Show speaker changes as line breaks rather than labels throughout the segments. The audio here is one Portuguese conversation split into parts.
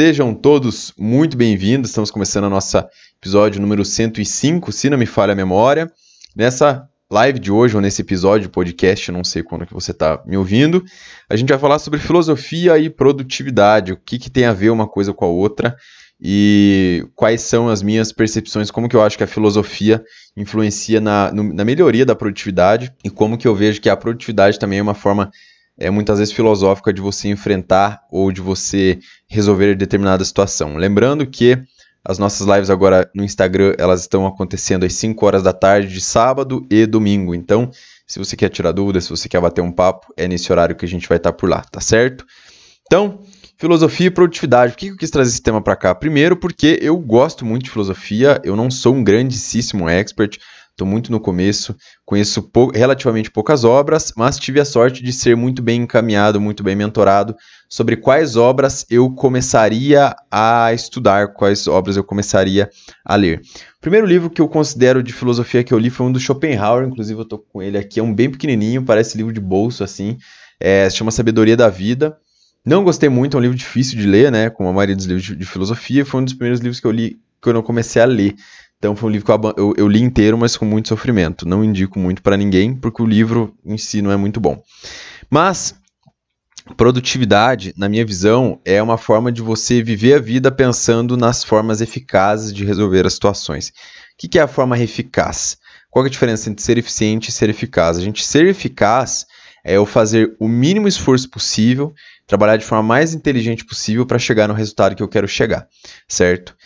Sejam todos muito bem-vindos. Estamos começando a nossa episódio número 105, se não me falha a memória. Nessa live de hoje, ou nesse episódio de podcast, não sei quando que você está me ouvindo, a gente vai falar sobre filosofia e produtividade, o que, que tem a ver uma coisa com a outra e quais são as minhas percepções, como que eu acho que a filosofia influencia na, no, na melhoria da produtividade e como que eu vejo que a produtividade também é uma forma é muitas vezes filosófica de você enfrentar ou de você resolver determinada situação. Lembrando que as nossas lives agora no Instagram, elas estão acontecendo às 5 horas da tarde de sábado e domingo. Então, se você quer tirar dúvidas, se você quer bater um papo, é nesse horário que a gente vai estar por lá, tá certo? Então, filosofia e produtividade. Por que eu quis trazer esse tema para cá? Primeiro, porque eu gosto muito de filosofia, eu não sou um grandíssimo expert, estou muito no começo, conheço pou, relativamente poucas obras, mas tive a sorte de ser muito bem encaminhado, muito bem mentorado sobre quais obras eu começaria a estudar, quais obras eu começaria a ler. O primeiro livro que eu considero de filosofia que eu li foi um do Schopenhauer, inclusive eu estou com ele aqui, é um bem pequenininho, parece livro de bolso assim, é, se chama Sabedoria da Vida. Não gostei muito, é um livro difícil de ler, né? Como a maioria dos livros de, de filosofia, foi um dos primeiros livros que eu li que eu não comecei a ler. Então foi um livro que eu, eu, eu li inteiro, mas com muito sofrimento. Não indico muito para ninguém, porque o livro em si não é muito bom. Mas produtividade, na minha visão, é uma forma de você viver a vida pensando nas formas eficazes de resolver as situações. O que é a forma eficaz? Qual é a diferença entre ser eficiente e ser eficaz? A gente ser eficaz é eu fazer o mínimo esforço possível, trabalhar de forma mais inteligente possível para chegar no resultado que eu quero chegar, certo?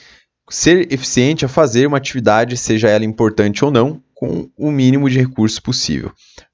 Ser eficiente é fazer uma atividade, seja ela importante ou não, com o mínimo de recursos possível.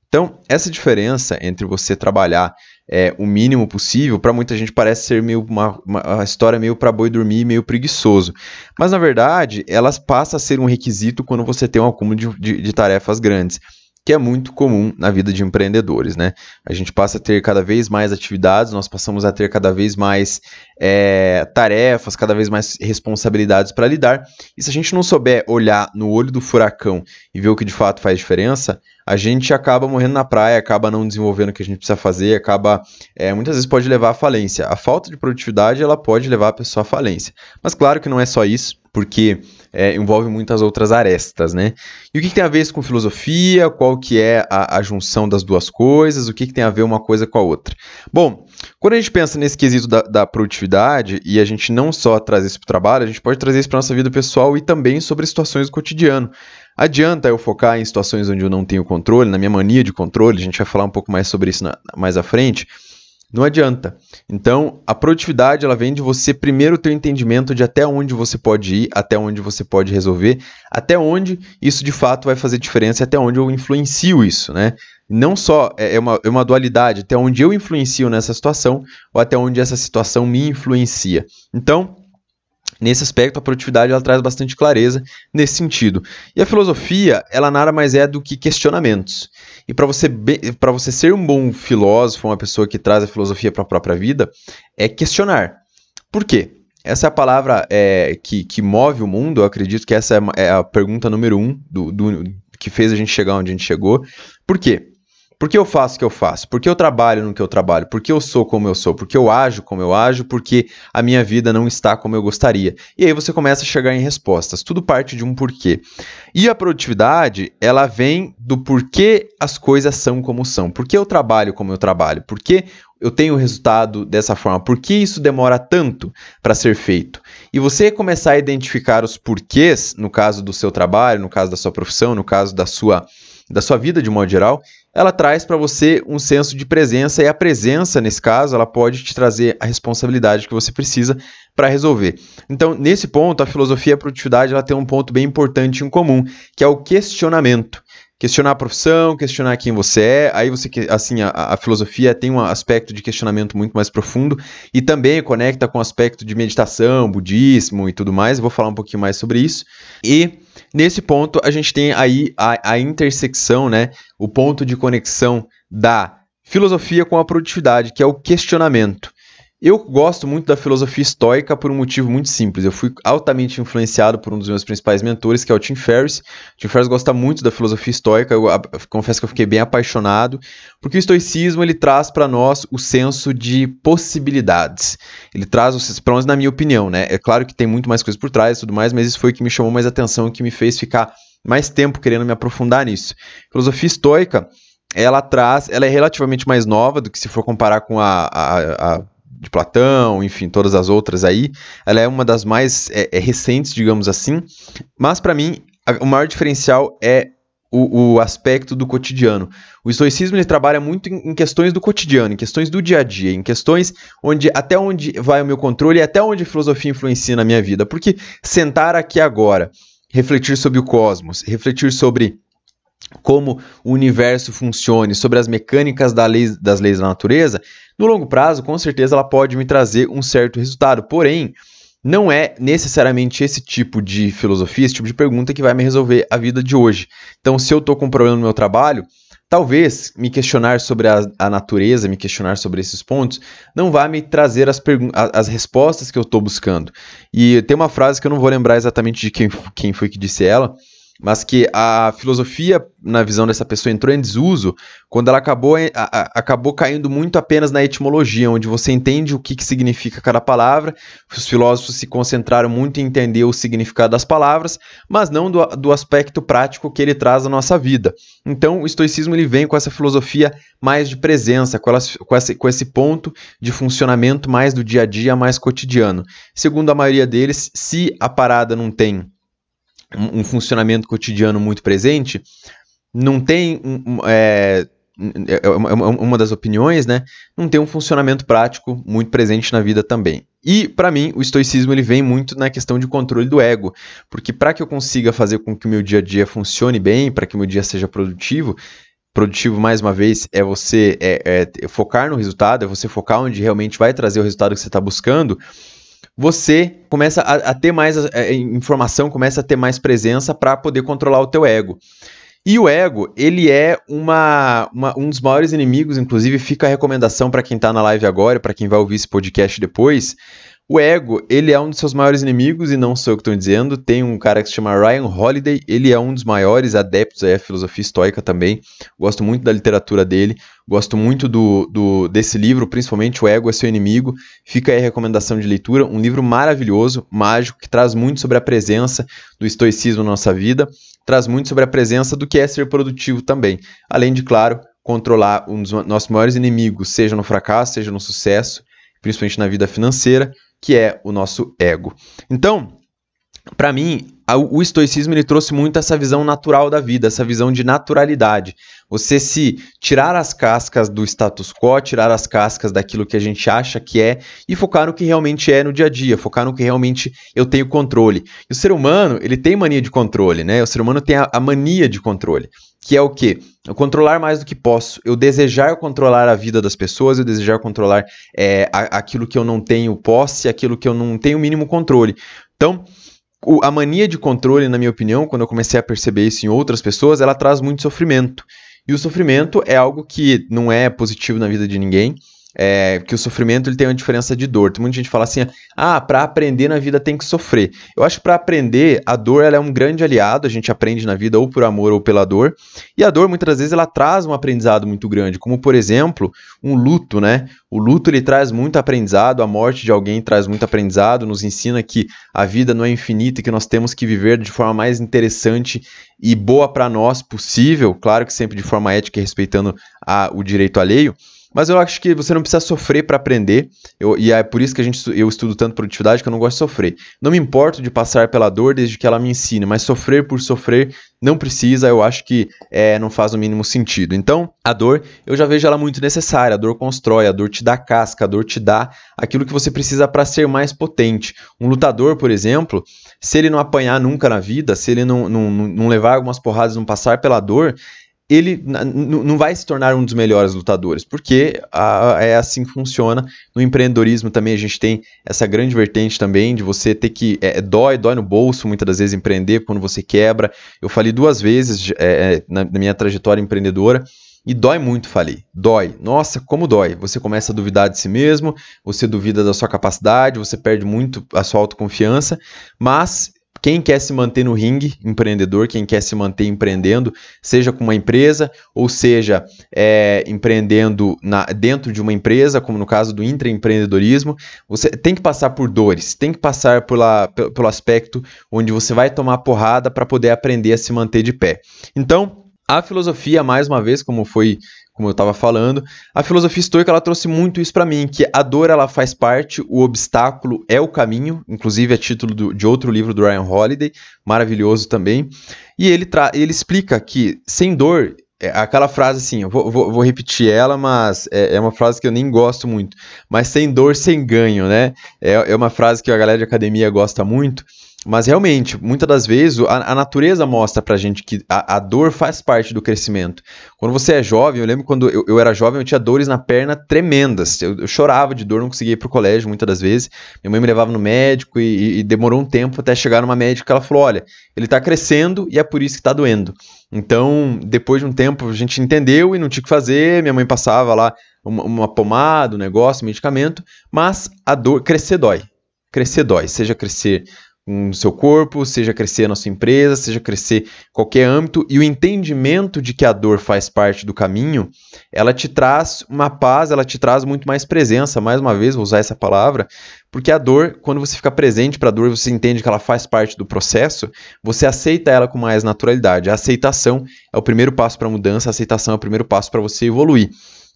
Então, essa diferença entre você trabalhar é, o mínimo possível, para muita gente parece ser meio uma, uma história meio para boi dormir, meio preguiçoso. Mas, na verdade, elas passam a ser um requisito quando você tem um acúmulo de, de, de tarefas grandes que é muito comum na vida de empreendedores, né? A gente passa a ter cada vez mais atividades, nós passamos a ter cada vez mais é, tarefas, cada vez mais responsabilidades para lidar. E se a gente não souber olhar no olho do furacão e ver o que de fato faz diferença, a gente acaba morrendo na praia, acaba não desenvolvendo o que a gente precisa fazer, acaba é, muitas vezes pode levar à falência. A falta de produtividade ela pode levar a pessoa à falência. Mas claro que não é só isso, porque é, envolve muitas outras arestas, né? E o que, que, tem a ver isso com filosofia? Qual que é a, a junção das duas coisas? O que, que, tem a ver uma coisa com a outra? Bom, quando a gente pensa nesse quesito da, da produtividade e a gente não só traz isso para o trabalho, a gente pode trazer isso para nossa vida pessoal e também sobre situações do cotidiano. Adianta eu focar em situações onde eu não tenho controle, na minha mania de controle, a gente vai falar um pouco mais sobre isso na, mais à frente, não adianta. Então, a produtividade ela vem de você primeiro ter o entendimento de até onde você pode ir, até onde você pode resolver, até onde isso de fato vai fazer diferença, até onde eu influencio isso, né? Não só é, é uma, é uma dualidade, até onde eu influencio nessa situação ou até onde essa situação me influencia. Então, Nesse aspecto, a produtividade ela traz bastante clareza nesse sentido. E a filosofia, ela nada mais é do que questionamentos. E para você, você ser um bom filósofo, uma pessoa que traz a filosofia para a própria vida, é questionar. Por quê? Essa é a palavra é, que, que move o mundo, eu acredito que essa é, é a pergunta número um do, do, que fez a gente chegar onde a gente chegou. Por quê? Por que eu faço o que eu faço? Por que eu trabalho no que eu trabalho? Por que eu sou como eu sou? Por que eu ajo como eu ajo? Porque a minha vida não está como eu gostaria. E aí você começa a chegar em respostas. Tudo parte de um porquê. E a produtividade, ela vem do porquê as coisas são como são. Por que eu trabalho como eu trabalho? Por que eu tenho o resultado dessa forma? Por que isso demora tanto para ser feito? E você começar a identificar os porquês, no caso do seu trabalho, no caso da sua profissão, no caso da sua da sua vida de modo geral, ela traz para você um senso de presença e a presença, nesse caso, ela pode te trazer a responsabilidade que você precisa para resolver. Então, nesse ponto, a filosofia e a produtividade ela tem um ponto bem importante em comum, que é o questionamento questionar a profissão, questionar quem você é. Aí você, assim, a, a, filosofia tem um aspecto de questionamento muito mais profundo e também conecta com o aspecto de meditação, budismo e tudo mais. Eu vou falar um pouquinho mais sobre isso. E nesse ponto a gente tem aí a, a intersecção, né? O ponto de conexão da filosofia com a produtividade, que é o questionamento. Eu gosto muito da filosofia estoica por um motivo muito simples. Eu fui altamente influenciado por um dos meus principais mentores, que é o Tim Ferriss. O Tim Ferriss gosta muito da filosofia estoica. Eu, eu confesso que eu fiquei bem apaixonado, porque o estoicismo ele traz para nós o senso de possibilidades. Ele traz, pelo menos na minha opinião, né? É claro que tem muito mais coisa por trás e tudo mais, mas isso foi o que me chamou mais atenção e que me fez ficar mais tempo querendo me aprofundar nisso. Filosofia estoica, ela traz, ela é relativamente mais nova do que se for comparar com a, a, a de Platão, enfim, todas as outras aí. Ela é uma das mais é, é recentes, digamos assim. Mas para mim, a, o maior diferencial é o, o, aspecto do cotidiano. O estoicismo ele trabalha muito em, em, questões do cotidiano, em questões do dia a dia, em questões onde até onde vai o meu controle e até onde a filosofia influencia na minha vida. Porque sentar aqui agora, refletir sobre o cosmos, refletir sobre como o universo funcione, sobre as mecânicas da lei, das leis da natureza, no longo prazo, com certeza, ela pode me trazer um certo resultado. Porém, não é necessariamente esse tipo de filosofia, esse tipo de pergunta que vai me resolver a vida de hoje. Então, se eu estou com um problema no meu trabalho, talvez me questionar sobre a, a, natureza, me questionar sobre esses pontos, não vai me trazer as, as respostas que eu estou buscando. E tem uma frase que eu não vou lembrar exatamente de quem, quem foi que disse ela, mas que a filosofia, na visão dessa pessoa, entrou em desuso quando ela acabou, a, a, acabou caindo muito apenas na etimologia, onde você entende o que, que significa cada palavra. Os filósofos se concentraram muito em entender o significado das palavras, mas não do, do aspecto prático que ele traz à nossa vida. Então, o estoicismo ele vem com essa filosofia mais de presença, com, elas, com, esse, com esse ponto de funcionamento mais do dia a dia, mais cotidiano. Segundo a maioria deles, se a parada não tem um, um funcionamento cotidiano muito presente, não tem é, é, é uma das opiniões, né? Não tem um funcionamento prático muito presente na vida também. E para mim, o estoicismo ele vem muito na questão de controle do ego, porque para que eu consiga fazer com que o meu dia a dia funcione bem, para que o meu dia seja produtivo, produtivo mais uma vez é você é, é focar no resultado, é você focar onde realmente vai trazer o resultado que você está buscando você começa a, a ter mais a, a informação, começa a ter mais presença para poder controlar o teu ego. E o ego, ele é uma, uma, um dos maiores inimigos, inclusive fica a recomendação para quem está na live agora, para quem vai ouvir esse podcast depois, o ego, ele é um dos seus maiores inimigos, e não sou eu que estou dizendo. Tem um cara que se chama Ryan Holiday, ele é um dos maiores adeptos à filosofia estoica também. Gosto muito da literatura dele, gosto muito do, do, desse livro, principalmente O Ego é Seu Inimigo. Fica aí a recomendação de leitura. Um livro maravilhoso, mágico, que traz muito sobre a presença do estoicismo na nossa vida, traz muito sobre a presença do que é ser produtivo também. Além de, claro, controlar um dos nossos maiores inimigos, seja no fracasso, seja no sucesso, principalmente na vida financeira que é o nosso ego. Então, para mim, o estoicismo ele trouxe muito essa visão natural da vida, essa visão de naturalidade. Você se tirar as cascas do status quo, tirar as cascas daquilo que a gente acha que é e focar no que realmente é no dia a dia, focar no que realmente eu tenho controle. E o ser humano, ele tem mania de controle, né? O ser humano tem a, a mania de controle, que é o quê? Eu controlar mais do que posso, eu desejar controlar a vida das pessoas, eu desejar controlar é, aquilo que eu não tenho posse, aquilo que eu não tenho o mínimo controle. Então, o, a mania de controle, na minha opinião, quando eu comecei a perceber isso em outras pessoas, ela traz muito sofrimento. E o sofrimento é algo que não é positivo na vida de ninguém é, que o sofrimento ele tem uma diferença de dor. Tem muita gente que fala assim: ah, para aprender na vida tem que sofrer. Eu acho que para aprender, a dor ela é um grande aliado. A gente aprende na vida ou por amor ou pela dor. E a dor, muitas vezes, ela traz um aprendizado muito grande, como por exemplo, um luto, né? O luto ele traz muito aprendizado, a morte de alguém traz muito aprendizado, nos ensina que a vida não é infinita e que nós temos que viver de forma mais interessante e boa para nós possível, claro que sempre de forma ética e respeitando a, o direito alheio. Mas eu acho que você não precisa sofrer para aprender. Eu, e é por isso que a gente, eu estudo tanto produtividade que eu não gosto de sofrer. Não me importo de passar pela dor desde que ela me ensine, mas sofrer por sofrer não precisa, eu acho que é, não faz o mínimo sentido. Então, a dor, eu já vejo ela muito necessária. A dor constrói, a dor te dá casca, a dor te dá aquilo que você precisa para ser mais potente. Um lutador, por exemplo, se ele não apanhar nunca na vida, se ele não, não, não levar algumas porradas, não passar pela dor, ele não vai se tornar um dos melhores lutadores, porque a, é assim que funciona. No empreendedorismo também a gente tem essa grande vertente também de você ter que. É, é dói, dói no bolso muitas das vezes empreender quando você quebra. Eu falei duas vezes é, é, na, na minha trajetória empreendedora E dói muito falir. Dói. Nossa, como dói. Você começa a duvidar de si mesmo, você duvida da sua capacidade, você perde muito a sua autoconfiança, mas quem quer se manter no ringue, empreendedor, quem quer se manter empreendendo, seja com uma empresa ou seja é, empreendendo na, dentro de uma empresa, como no caso do intraempreendedorismo, você tem que passar por dores, tem que passar pelo aspecto onde você vai tomar porrada para poder aprender a se manter de pé. Então, a filosofia, mais uma vez, como foi como eu estava falando, a filosofia estoica ela trouxe muito isso para mim, que a dor ela faz parte, o obstáculo é o caminho, inclusive é título do, de outro livro do Ryan Holiday, maravilhoso também, e ele, ele explica que sem dor, é aquela frase assim, eu vou, vou, vou repetir ela, mas é, é, uma frase que eu nem gosto muito, mas sem dor, sem ganho, né? É, é uma frase que a galera de academia gosta muito, mas realmente, muitas das vezes, a, a natureza mostra pra gente que a, a, dor faz parte do crescimento. Quando você é jovem, eu lembro quando eu, eu era jovem, eu tinha dores na perna tremendas. Eu, eu, chorava de dor, não conseguia ir pro colégio muitas das vezes. Minha mãe me levava no médico e, e, demorou um tempo até chegar numa médica que ela falou: olha, ele tá crescendo e é por isso que tá doendo. Então, depois de um tempo, a gente entendeu e não tinha o que fazer. Minha mãe passava lá uma, uma pomada, um negócio, um medicamento, mas a dor, crescer dói. Crescer dói, seja crescer no seu corpo, seja crescer na sua empresa, seja crescer qualquer âmbito, e o entendimento de que a dor faz parte do caminho, ela te traz uma paz, ela te traz muito mais presença, mais uma vez, vou usar essa palavra, porque a dor, quando você fica presente para a dor, você entende que ela faz parte do processo, você aceita ela com mais naturalidade. A aceitação é o primeiro passo para a mudança, a aceitação é o primeiro passo para você evoluir.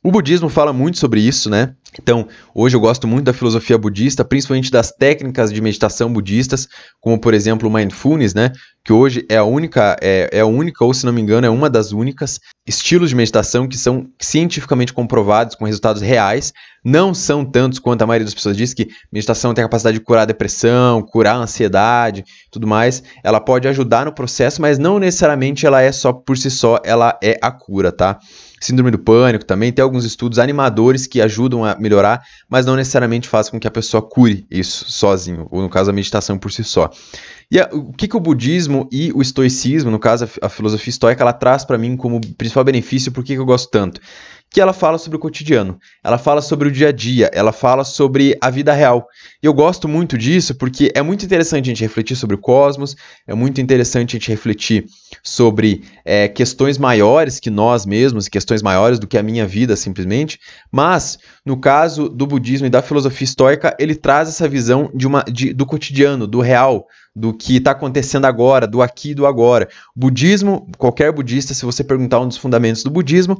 O budismo fala muito sobre isso, né? Então, hoje eu gosto muito da filosofia budista, principalmente das técnicas de meditação budistas, como por exemplo o mindfulness, né? Que hoje é a única, é, é a única, ou se não me engano, é uma das únicas estilos de meditação que são cientificamente comprovados com resultados reais. Não são tantos quanto a maioria das pessoas diz que meditação tem a capacidade de curar a depressão, curar a ansiedade, tudo mais. Ela pode ajudar no processo, mas não necessariamente ela é só por si só, ela é a cura, tá? Síndrome do pânico também tem alguns estudos animadores que ajudam a melhorar, mas não necessariamente fazem com que a pessoa cure isso sozinho, ou no caso a meditação por si só. E a, o que, que o budismo e o estoicismo, no caso a, a filosofia estoica, ela traz para mim como principal benefício, por que, eu gosto tanto? que ela fala sobre o cotidiano, ela fala sobre o dia a dia, ela fala sobre a vida real. E eu gosto muito disso porque é muito interessante a gente refletir sobre o cosmos, é muito interessante a gente refletir sobre é, questões maiores que nós mesmos, questões maiores do que a minha vida simplesmente. Mas, no caso do budismo e da filosofia estoica, ele traz essa visão de uma, de, do cotidiano, do real, do que está acontecendo agora, do aqui e do agora. Budismo, qualquer budista, se você perguntar um dos fundamentos do budismo,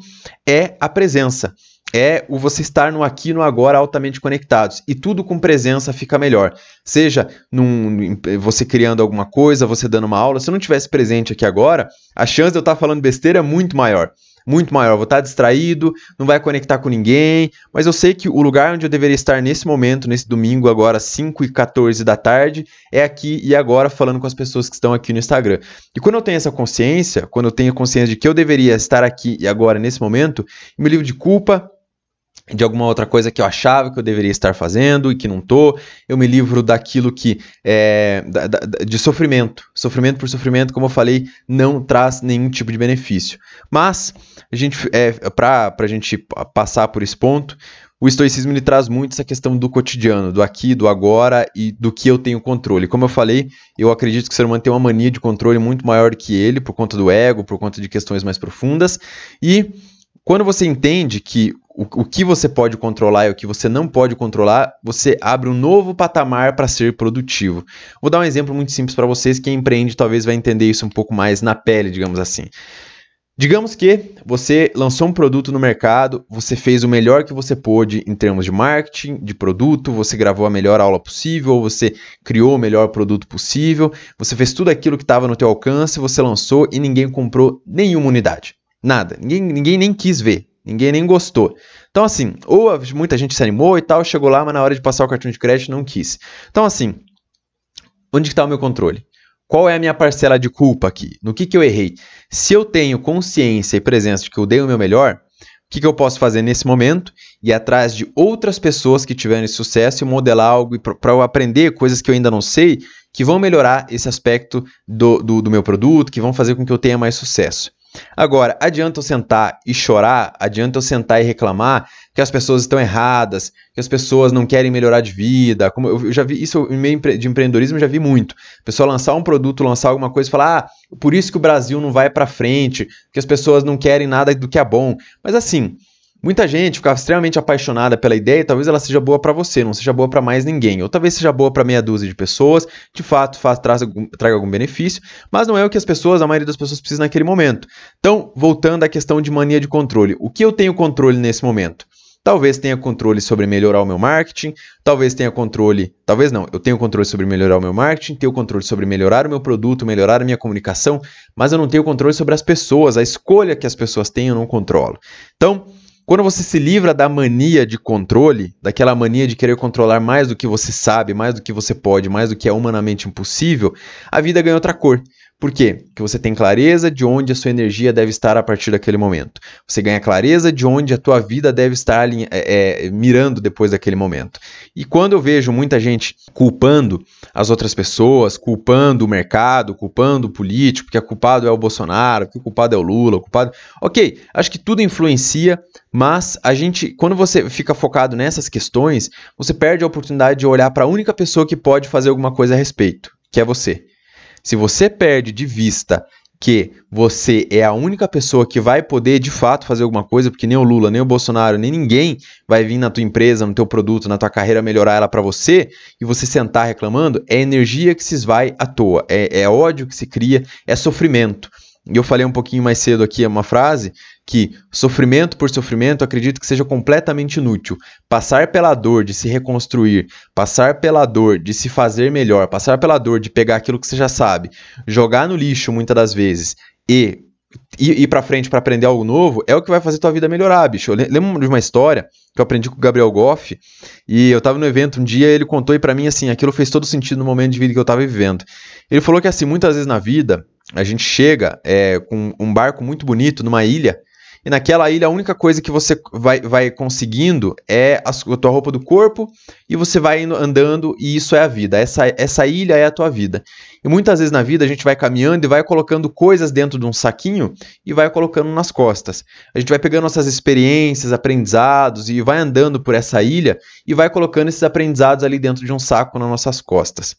é a presença. É o você estar no aqui e no agora altamente conectados. E tudo com presença fica melhor. Seja num, você criando alguma coisa, você dando uma aula. Se eu não tivesse presente aqui agora, a chance de eu estar falando besteira é muito maior muito maior. Vou estar distraído, não vai conectar com ninguém, mas eu sei que o lugar onde eu deveria estar nesse momento, nesse domingo, agora 5 e 14 da tarde, é aqui e agora falando com as pessoas que estão aqui no Instagram. E quando eu tenho essa consciência, quando eu tenho consciência de que eu deveria estar aqui e agora nesse momento, me livro de culpa, de alguma outra coisa que eu achava que eu deveria estar fazendo e que não tô. Eu me livro daquilo que é da, da, de sofrimento. Sofrimento por sofrimento, como eu falei, não traz nenhum tipo de benefício. Mas a gente é para a gente passar por esse ponto, o estoicismo ele traz muito essa questão do cotidiano, do aqui, do agora e do que eu tenho controle. Como eu falei, eu acredito que o ser humano tem uma mania de controle muito maior que ele, por conta do ego, por conta de questões mais profundas. E quando você entende que o, o que você pode controlar e o que você não pode controlar, você abre um novo patamar para ser produtivo. Vou dar um exemplo muito simples para vocês. Quem empreende talvez vai entender isso um pouco mais na pele, digamos assim. Digamos que você lançou um produto no mercado, você fez o melhor que você pôde em termos de marketing, de produto, você gravou a melhor aula possível, você criou o melhor produto possível, você fez tudo aquilo que estava no teu alcance, você lançou e ninguém comprou nenhuma unidade. Nada. Ninguém, ninguém nem quis ver. Ninguém nem gostou. Então, assim, ou muita gente se animou e tal, chegou lá, mas na hora de passar o cartão de crédito não quis. Então, assim, onde está o meu controle? Qual é a minha parcela de culpa aqui? No que, que eu errei? Se eu tenho consciência e presença de que eu dei o meu melhor, o que, que eu posso fazer nesse momento? Ir atrás de outras pessoas que tiveram esse sucesso e modelar algo para eu aprender coisas que eu ainda não sei, que vão melhorar esse aspecto do, do, do meu produto, que vão fazer com que eu tenha mais sucesso. Agora, adianta eu sentar e chorar, adianta eu sentar e reclamar que as pessoas estão erradas, que as pessoas não querem melhorar de vida. Como eu já vi isso em meio de empreendedorismo, eu já vi muito. A pessoa lançar um produto, lançar alguma coisa e falar: "Ah, por isso que o Brasil não vai para frente, que as pessoas não querem nada do que é bom". Mas assim, Muita gente ficava extremamente apaixonada pela ideia e talvez ela seja boa para você, não seja boa para mais ninguém. Ou talvez seja boa para meia dúzia de pessoas, de fato faz, traz, traga algum benefício, mas não é o que as pessoas, a maioria das pessoas precisa naquele momento. Então, voltando à questão de mania de controle. O que eu tenho controle nesse momento? Talvez tenha controle sobre melhorar o meu marketing, talvez tenha controle, talvez não, eu tenho controle sobre melhorar o meu marketing, tenho controle sobre melhorar o meu produto, melhorar a minha comunicação, mas eu não tenho controle sobre as pessoas, a escolha que as pessoas têm eu não controlo. Então, quando você se livra da mania de controle, daquela mania de querer controlar mais do que você sabe, mais do que você pode, mais do que é humanamente impossível, a vida ganha outra cor. Por quê? Porque você tem clareza de onde a sua energia deve estar a partir daquele momento. Você ganha clareza de onde a tua vida deve estar é, é, mirando depois daquele momento. E quando eu vejo muita gente culpando as outras pessoas, culpando o mercado, culpando o político, que o culpado é o Bolsonaro, que o culpado é o Lula, o culpado. Ok, acho que tudo influencia, mas a gente, quando você fica focado nessas questões, você perde a oportunidade de olhar para a única pessoa que pode fazer alguma coisa a respeito, que é você. Se você perde de vista que você é a única pessoa que vai poder de fato fazer alguma coisa, porque nem o Lula, nem o Bolsonaro, nem ninguém vai vir na tua empresa, no teu produto, na tua carreira melhorar ela para você, e você sentar reclamando, é energia que se esvai à toa, é, é ódio que se cria, é sofrimento. E eu falei um pouquinho mais cedo aqui uma frase que sofrimento por sofrimento acredito que seja completamente inútil. Passar pela dor de se reconstruir, passar pela dor de se fazer melhor, passar pela dor de pegar aquilo que você já sabe, jogar no lixo muitas das vezes e ir, para frente para aprender algo novo é o que vai fazer tua vida melhorar, bicho. Eu lembro de uma história que eu aprendi com o Gabriel Goff e eu tava no evento um dia ele contou e para mim assim, aquilo fez todo sentido no momento de vida que eu tava vivendo. Ele falou que assim, muitas vezes na vida a gente chega é, com um barco muito bonito numa ilha e naquela ilha a única coisa que você vai, vai conseguindo é a, a tua roupa do corpo e você vai indo, andando e isso é a vida. Essa, essa ilha é a tua vida. E muitas vezes na vida a gente vai caminhando e vai colocando coisas dentro de um saquinho e vai colocando nas costas. A gente vai pegando nossas experiências, aprendizados e vai andando por essa ilha e vai colocando esses aprendizados ali dentro de um saco nas nossas costas.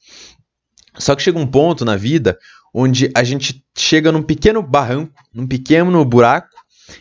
Só que chega um ponto na vida onde a gente chega num pequeno barranco, num pequeno buraco,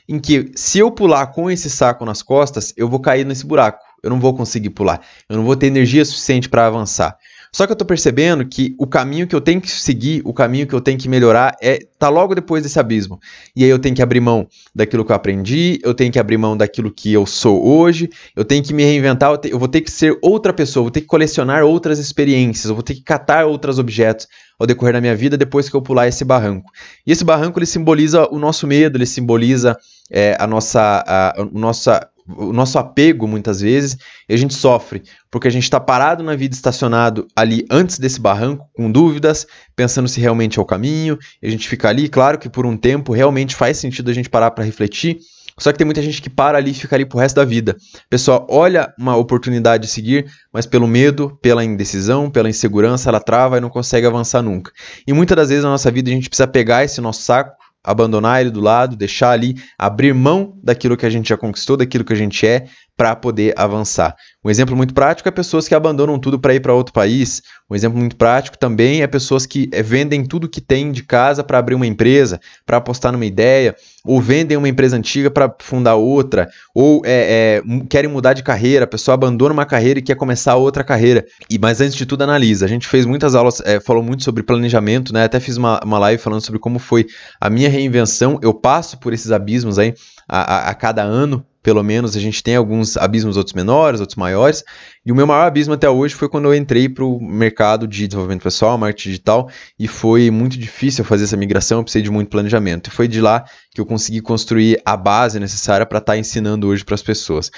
em que se eu pular com esse saco nas costas, eu vou cair nesse buraco. Eu não vou conseguir pular. Eu não vou ter energia suficiente para avançar. Só que eu estou percebendo que o caminho que eu tenho que seguir, o caminho que eu tenho que melhorar é tá logo depois desse abismo. E aí eu tenho que abrir mão daquilo que eu aprendi, eu tenho que abrir mão daquilo que eu sou hoje, eu tenho que me reinventar, eu, te, eu vou ter que ser outra pessoa, eu vou ter que colecionar outras experiências, eu vou ter que catar outros objetos ao decorrer da minha vida depois que eu pular esse barranco. E esse barranco ele simboliza o nosso medo, ele simboliza é, a nossa, a, a nossa o nosso apego muitas vezes e a gente sofre porque a gente está parado na vida estacionado ali antes desse barranco com dúvidas pensando se realmente é o caminho e a gente fica ali claro que por um tempo realmente faz sentido a gente parar para refletir só que tem muita gente que para ali e fica ali pro resto da vida. Pessoal, olha uma oportunidade de seguir, mas pelo medo, pela indecisão, pela insegurança, ela trava e não consegue avançar nunca. E muitas das vezes na nossa vida a gente precisa pegar esse nosso saco, abandonar ele do lado, deixar ali, abrir mão daquilo que a gente já conquistou, daquilo que a gente é, para poder avançar. Um exemplo muito prático é pessoas que abandonam tudo para ir para outro país. Um exemplo muito prático também é pessoas que eh, vendem tudo que tem de casa para abrir uma empresa, para apostar numa ideia, ou vendem uma empresa antiga para fundar outra, ou é, é, querem mudar de carreira, a pessoa abandona uma carreira e quer começar outra carreira. E Mas antes de tudo, analisa. A gente fez muitas aulas, é, falou muito sobre planejamento, né? até fiz uma, uma live falando sobre como foi a minha reinvenção. Eu passo por esses abismos aí a, a, a cada ano pelo menos a gente tem alguns abismos, outros menores, outros maiores. E o meu maior abismo até hoje foi quando eu entrei para o mercado de desenvolvimento pessoal, marketing digital, e foi muito difícil fazer essa migração, eu precisei de muito planejamento. E foi de lá que eu consegui construir a base necessária para estar tá ensinando hoje para as pessoas.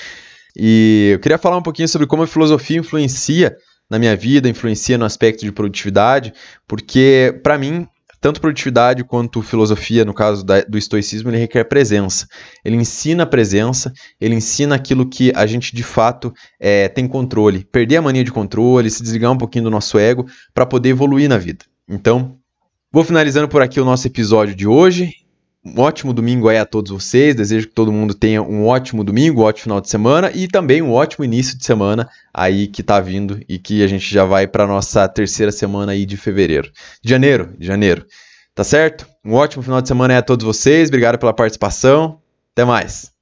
E eu queria falar um pouquinho sobre como a filosofia influencia na minha vida, influencia no aspecto de produtividade, porque para mim tanto produtividade quanto filosofia, no caso da, do estoicismo, ele requer presença. Ele ensina a presença, ele ensina aquilo que a gente de fato é, tem controle. Perder a mania de controle, se desligar um pouquinho do nosso ego para poder evoluir na vida. Então, vou finalizando por aqui o nosso episódio de hoje. Um ótimo domingo aí a todos vocês. Desejo que todo mundo tenha um ótimo domingo, um ótimo final de semana e também um ótimo início de semana aí que tá vindo e que a gente já vai para nossa terceira semana aí de fevereiro. De janeiro, de janeiro. Tá certo? Um ótimo final de semana aí a todos vocês. Obrigado pela participação. Até mais.